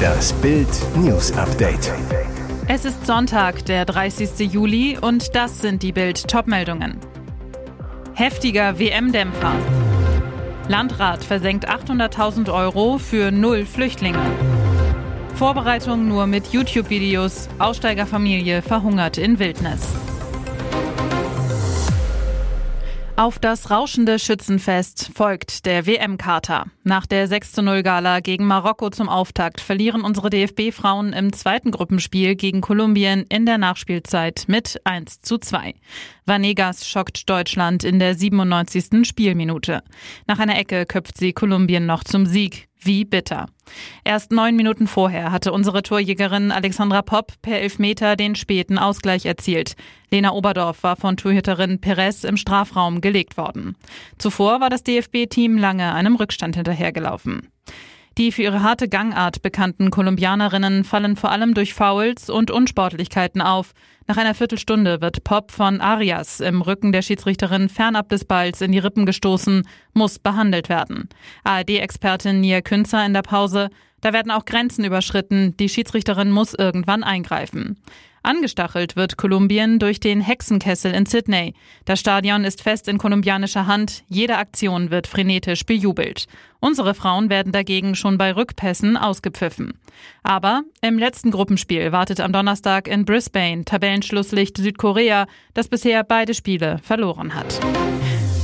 Das Bild News Update. Es ist Sonntag, der 30. Juli und das sind die Bild Topmeldungen. Heftiger WM-Dämpfer. Landrat versenkt 800.000 Euro für null Flüchtlinge. Vorbereitung nur mit YouTube-Videos. Aussteigerfamilie verhungert in Wildnis. Auf das rauschende Schützenfest folgt der WM-Kater. Nach der 6-0-Gala gegen Marokko zum Auftakt verlieren unsere DFB-Frauen im zweiten Gruppenspiel gegen Kolumbien in der Nachspielzeit mit 1 zu 2. Vanegas schockt Deutschland in der 97. Spielminute. Nach einer Ecke köpft sie Kolumbien noch zum Sieg. Wie bitter. Erst neun Minuten vorher hatte unsere Torjägerin Alexandra Popp per Elfmeter den späten Ausgleich erzielt. Lena Oberdorf war von Torhüterin Perez im Strafraum gelegt worden. Zuvor war das DFB-Team lange einem Rückstand hinterhergelaufen. Die für ihre harte Gangart bekannten Kolumbianerinnen fallen vor allem durch Fouls und Unsportlichkeiten auf. Nach einer Viertelstunde wird Pop von Arias im Rücken der Schiedsrichterin fernab des Balls in die Rippen gestoßen, muss behandelt werden. ARD-Expertin Nia Künzer in der Pause. Da werden auch Grenzen überschritten. Die Schiedsrichterin muss irgendwann eingreifen. Angestachelt wird Kolumbien durch den Hexenkessel in Sydney. Das Stadion ist fest in kolumbianischer Hand. Jede Aktion wird frenetisch bejubelt. Unsere Frauen werden dagegen schon bei Rückpässen ausgepfiffen. Aber im letzten Gruppenspiel wartet am Donnerstag in Brisbane Tabellenschlusslicht Südkorea, das bisher beide Spiele verloren hat.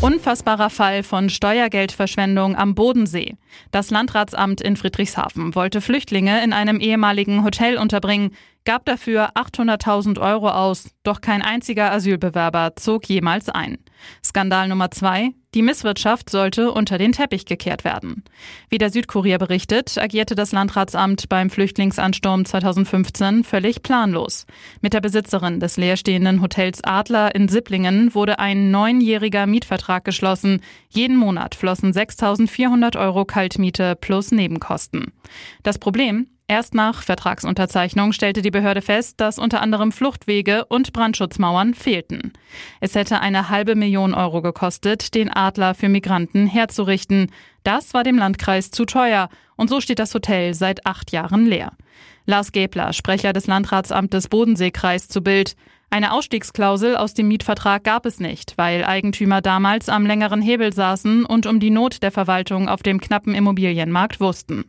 Unfassbarer Fall von Steuergeldverschwendung am Bodensee. Das Landratsamt in Friedrichshafen wollte Flüchtlinge in einem ehemaligen Hotel unterbringen, gab dafür 800.000 Euro aus, doch kein einziger Asylbewerber zog jemals ein. Skandal Nummer zwei. Die Misswirtschaft sollte unter den Teppich gekehrt werden. Wie der Südkurier berichtet, agierte das Landratsamt beim Flüchtlingsansturm 2015 völlig planlos. Mit der Besitzerin des leerstehenden Hotels Adler in Sipplingen wurde ein neunjähriger Mietvertrag geschlossen. Jeden Monat flossen 6.400 Euro Kaltmiete plus Nebenkosten. Das Problem? Erst nach Vertragsunterzeichnung stellte die Behörde fest, dass unter anderem Fluchtwege und Brandschutzmauern fehlten. Es hätte eine halbe Million Euro gekostet, den Adler für Migranten herzurichten. Das war dem Landkreis zu teuer und so steht das Hotel seit acht Jahren leer. Lars Gebler, Sprecher des Landratsamtes Bodenseekreis zu Bild. Eine Ausstiegsklausel aus dem Mietvertrag gab es nicht, weil Eigentümer damals am längeren Hebel saßen und um die Not der Verwaltung auf dem knappen Immobilienmarkt wussten.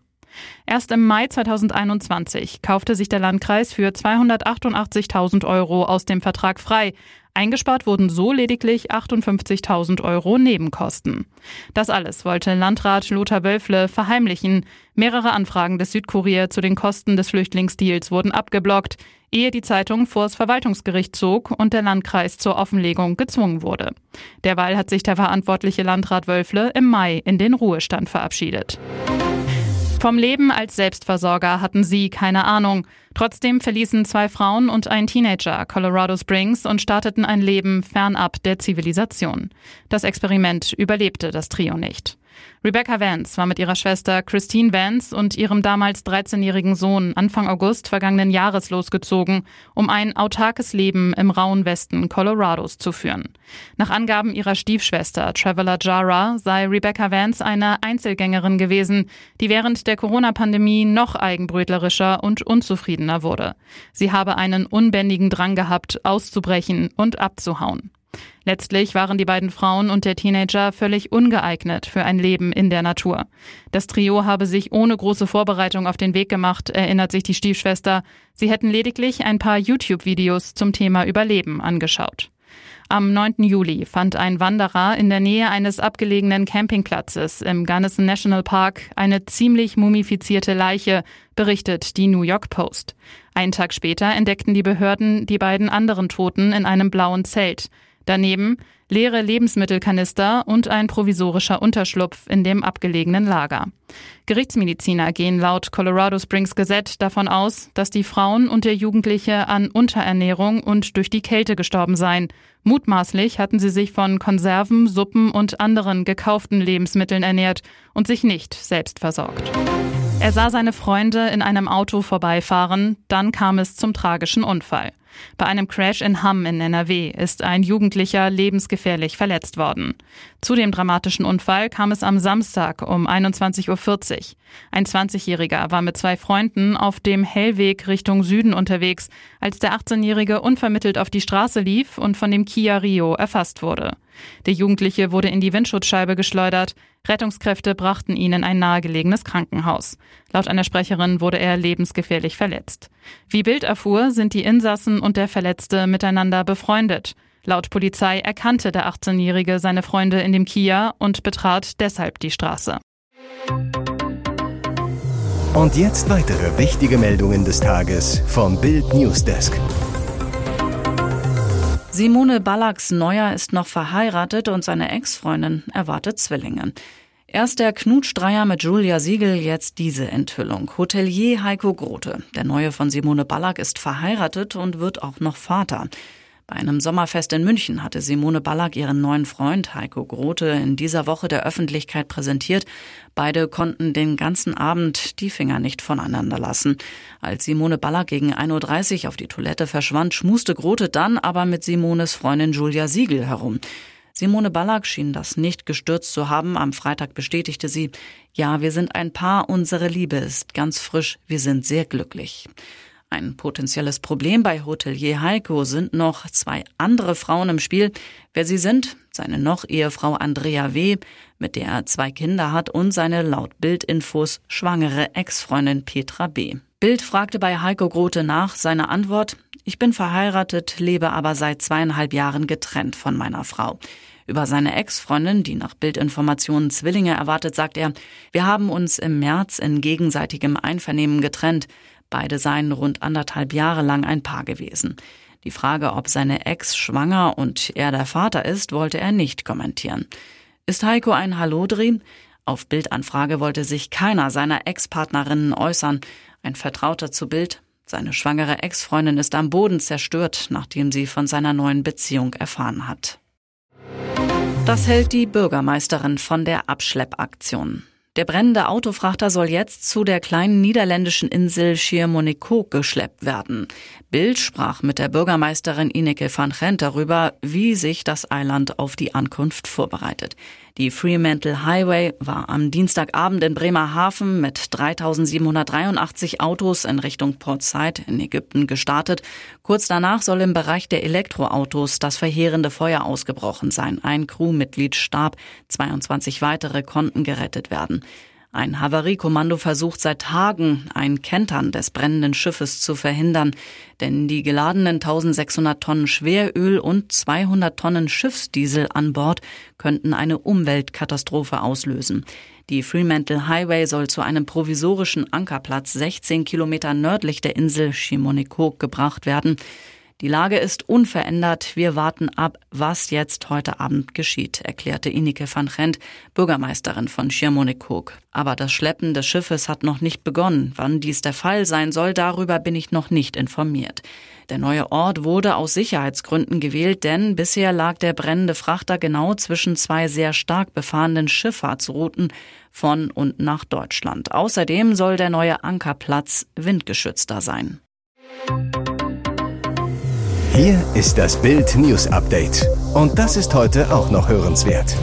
Erst im Mai 2021 kaufte sich der Landkreis für 288.000 Euro aus dem Vertrag frei. Eingespart wurden so lediglich 58.000 Euro Nebenkosten. Das alles wollte Landrat Lothar Wölfle verheimlichen. Mehrere Anfragen des Südkurier zu den Kosten des Flüchtlingsdeals wurden abgeblockt, ehe die Zeitung vors Verwaltungsgericht zog und der Landkreis zur Offenlegung gezwungen wurde. Derweil hat sich der verantwortliche Landrat Wölfle im Mai in den Ruhestand verabschiedet. Vom Leben als Selbstversorger hatten sie keine Ahnung. Trotzdem verließen zwei Frauen und ein Teenager Colorado Springs und starteten ein Leben fernab der Zivilisation. Das Experiment überlebte das Trio nicht. Rebecca Vance war mit ihrer Schwester Christine Vance und ihrem damals 13-jährigen Sohn Anfang August vergangenen Jahres losgezogen, um ein autarkes Leben im rauen Westen Colorados zu führen. Nach Angaben ihrer Stiefschwester Traveler Jara sei Rebecca Vance eine Einzelgängerin gewesen, die während der Corona-Pandemie noch eigenbrötlerischer und unzufriedener wurde. Sie habe einen unbändigen Drang gehabt, auszubrechen und abzuhauen. Letztlich waren die beiden Frauen und der Teenager völlig ungeeignet für ein Leben in der Natur. Das Trio habe sich ohne große Vorbereitung auf den Weg gemacht, erinnert sich die Stiefschwester. Sie hätten lediglich ein paar YouTube-Videos zum Thema Überleben angeschaut. Am 9. Juli fand ein Wanderer in der Nähe eines abgelegenen Campingplatzes im Gunnison National Park eine ziemlich mumifizierte Leiche, berichtet die New York Post. Einen Tag später entdeckten die Behörden die beiden anderen Toten in einem blauen Zelt. Daneben leere Lebensmittelkanister und ein provisorischer Unterschlupf in dem abgelegenen Lager. Gerichtsmediziner gehen laut Colorado Springs Gesetz davon aus, dass die Frauen und der Jugendliche an Unterernährung und durch die Kälte gestorben seien. Mutmaßlich hatten sie sich von Konserven, Suppen und anderen gekauften Lebensmitteln ernährt und sich nicht selbst versorgt. Er sah seine Freunde in einem Auto vorbeifahren, dann kam es zum tragischen Unfall. Bei einem Crash in Hamm in NRW ist ein Jugendlicher lebensgefährlich verletzt worden. Zu dem dramatischen Unfall kam es am Samstag um 21.40 Uhr. Ein 20-Jähriger war mit zwei Freunden auf dem Hellweg Richtung Süden unterwegs, als der 18-Jährige unvermittelt auf die Straße lief und von dem Kia Rio erfasst wurde. Der Jugendliche wurde in die Windschutzscheibe geschleudert. Rettungskräfte brachten ihn in ein nahegelegenes Krankenhaus. Laut einer Sprecherin wurde er lebensgefährlich verletzt. Wie Bild erfuhr, sind die Insassen und der Verletzte miteinander befreundet. Laut Polizei erkannte der 18-Jährige seine Freunde in dem Kia und betrat deshalb die Straße. Und jetzt weitere wichtige Meldungen des Tages vom Bild Newsdesk. Simone Ballacks Neuer ist noch verheiratet und seine Ex-Freundin erwartet Zwillinge. Erst der Knutschdreier mit Julia Siegel, jetzt diese Enthüllung. Hotelier Heiko Grote, der Neue von Simone Ballack, ist verheiratet und wird auch noch Vater. Bei einem Sommerfest in München hatte Simone Ballack ihren neuen Freund Heiko Grote in dieser Woche der Öffentlichkeit präsentiert. Beide konnten den ganzen Abend die Finger nicht voneinander lassen. Als Simone Ballack gegen 1.30 Uhr auf die Toilette verschwand, schmuste Grote dann aber mit Simones Freundin Julia Siegel herum. Simone Ballack schien das nicht gestürzt zu haben. Am Freitag bestätigte sie, ja, wir sind ein Paar, unsere Liebe ist ganz frisch, wir sind sehr glücklich. Ein potenzielles Problem bei Hotelier Heiko sind noch zwei andere Frauen im Spiel. Wer sie sind, seine noch Ehefrau Andrea W., mit der er zwei Kinder hat, und seine laut Bildinfos schwangere Ex-Freundin Petra B. Bild fragte bei Heiko Grote nach, seine Antwort, ich bin verheiratet, lebe aber seit zweieinhalb Jahren getrennt von meiner Frau. Über seine Ex-Freundin, die nach Bildinformationen Zwillinge erwartet, sagt er, wir haben uns im März in gegenseitigem Einvernehmen getrennt. Beide seien rund anderthalb Jahre lang ein Paar gewesen. Die Frage, ob seine Ex schwanger und er der Vater ist, wollte er nicht kommentieren. Ist Heiko ein Hallodri? Auf Bildanfrage wollte sich keiner seiner Ex-Partnerinnen äußern. Ein Vertrauter zu Bild seine schwangere Ex-Freundin ist am Boden zerstört, nachdem sie von seiner neuen Beziehung erfahren hat. Das hält die Bürgermeisterin von der Abschleppaktion. Der brennende Autofrachter soll jetzt zu der kleinen niederländischen Insel Schiermonnikoog geschleppt werden. Bild sprach mit der Bürgermeisterin Ineke van Gent darüber, wie sich das Eiland auf die Ankunft vorbereitet. Die Fremantle Highway war am Dienstagabend in Bremerhaven mit 3783 Autos in Richtung Port Said in Ägypten gestartet. Kurz danach soll im Bereich der Elektroautos das verheerende Feuer ausgebrochen sein. Ein Crewmitglied starb, 22 weitere konnten gerettet werden. Ein Havariekommando versucht seit Tagen, ein Kentern des brennenden Schiffes zu verhindern, denn die geladenen 1600 Tonnen Schweröl und 200 Tonnen Schiffsdiesel an Bord könnten eine Umweltkatastrophe auslösen. Die Fremantle Highway soll zu einem provisorischen Ankerplatz 16 Kilometer nördlich der Insel Chimonikoog gebracht werden. Die Lage ist unverändert. Wir warten ab, was jetzt heute Abend geschieht, erklärte Inike van Gent, Bürgermeisterin von Schiermonnikoog. Aber das Schleppen des Schiffes hat noch nicht begonnen. Wann dies der Fall sein soll, darüber bin ich noch nicht informiert. Der neue Ort wurde aus Sicherheitsgründen gewählt, denn bisher lag der brennende Frachter genau zwischen zwei sehr stark befahrenen Schifffahrtsrouten von und nach Deutschland. Außerdem soll der neue Ankerplatz windgeschützter sein. Hier ist das Bild News Update. Und das ist heute auch noch hörenswert.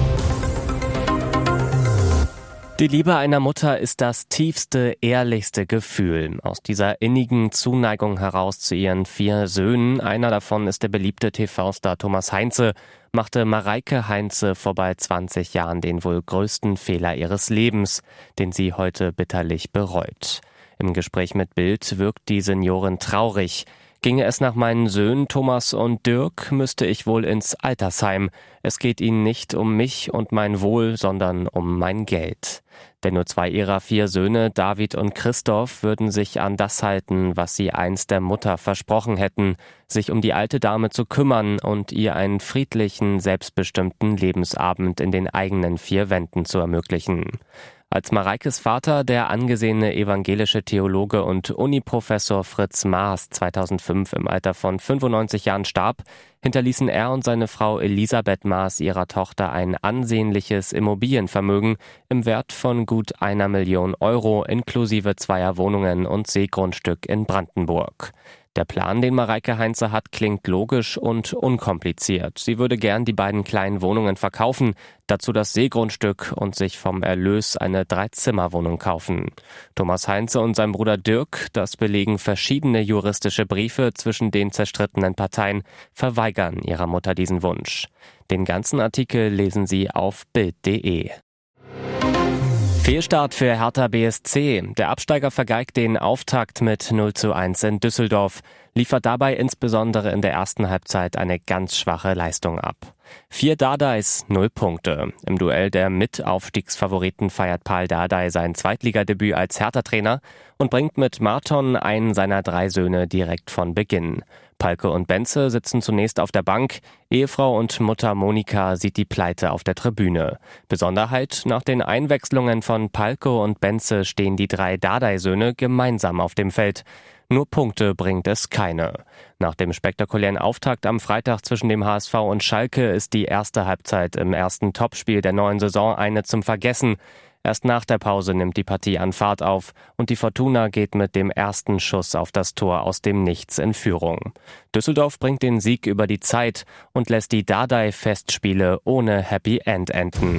Die Liebe einer Mutter ist das tiefste, ehrlichste Gefühl. Aus dieser innigen Zuneigung heraus zu ihren vier Söhnen, einer davon ist der beliebte TV-Star Thomas Heinze, machte Mareike Heinze vor bald 20 Jahren den wohl größten Fehler ihres Lebens, den sie heute bitterlich bereut. Im Gespräch mit Bild wirkt die Seniorin traurig. Ginge es nach meinen Söhnen Thomas und Dirk, müsste ich wohl ins Altersheim. Es geht ihnen nicht um mich und mein Wohl, sondern um mein Geld. Denn nur zwei ihrer vier Söhne, David und Christoph, würden sich an das halten, was sie einst der Mutter versprochen hätten, sich um die alte Dame zu kümmern und ihr einen friedlichen, selbstbestimmten Lebensabend in den eigenen vier Wänden zu ermöglichen. Als Mareikes Vater, der angesehene evangelische Theologe und Uniprofessor Fritz Maas 2005 im Alter von 95 Jahren starb, hinterließen er und seine Frau Elisabeth Maas ihrer Tochter ein ansehnliches Immobilienvermögen im Wert von gut einer Million Euro inklusive zweier Wohnungen und Seegrundstück in Brandenburg. Der Plan, den Mareike Heinze hat, klingt logisch und unkompliziert. Sie würde gern die beiden kleinen Wohnungen verkaufen, dazu das Seegrundstück und sich vom Erlös eine Dreizimmerwohnung kaufen. Thomas Heinze und sein Bruder Dirk, das belegen verschiedene juristische Briefe zwischen den zerstrittenen Parteien, verweigern ihrer Mutter diesen Wunsch. Den ganzen Artikel lesen Sie auf Bild.de. Fehlstart für Hertha BSC. Der Absteiger vergeigt den Auftakt mit 0 zu 1 in Düsseldorf, liefert dabei insbesondere in der ersten Halbzeit eine ganz schwache Leistung ab. Vier Dardais, null Punkte. Im Duell der Mitaufstiegsfavoriten feiert Paul Dardai sein Zweitligadebüt als Hertha-Trainer und bringt mit Marton einen seiner drei Söhne direkt von Beginn. Palke und Benze sitzen zunächst auf der Bank. Ehefrau und Mutter Monika sieht die Pleite auf der Tribüne. Besonderheit, nach den Einwechslungen von Palke und Benze stehen die drei Dardai-Söhne gemeinsam auf dem Feld. Nur Punkte bringt es keine. Nach dem spektakulären Auftakt am Freitag zwischen dem HSV und Schalke ist die erste Halbzeit im ersten Topspiel der neuen Saison eine zum Vergessen. Erst nach der Pause nimmt die Partie an Fahrt auf und die Fortuna geht mit dem ersten Schuss auf das Tor aus dem Nichts in Führung. Düsseldorf bringt den Sieg über die Zeit und lässt die Dardai-Festspiele ohne Happy End enden.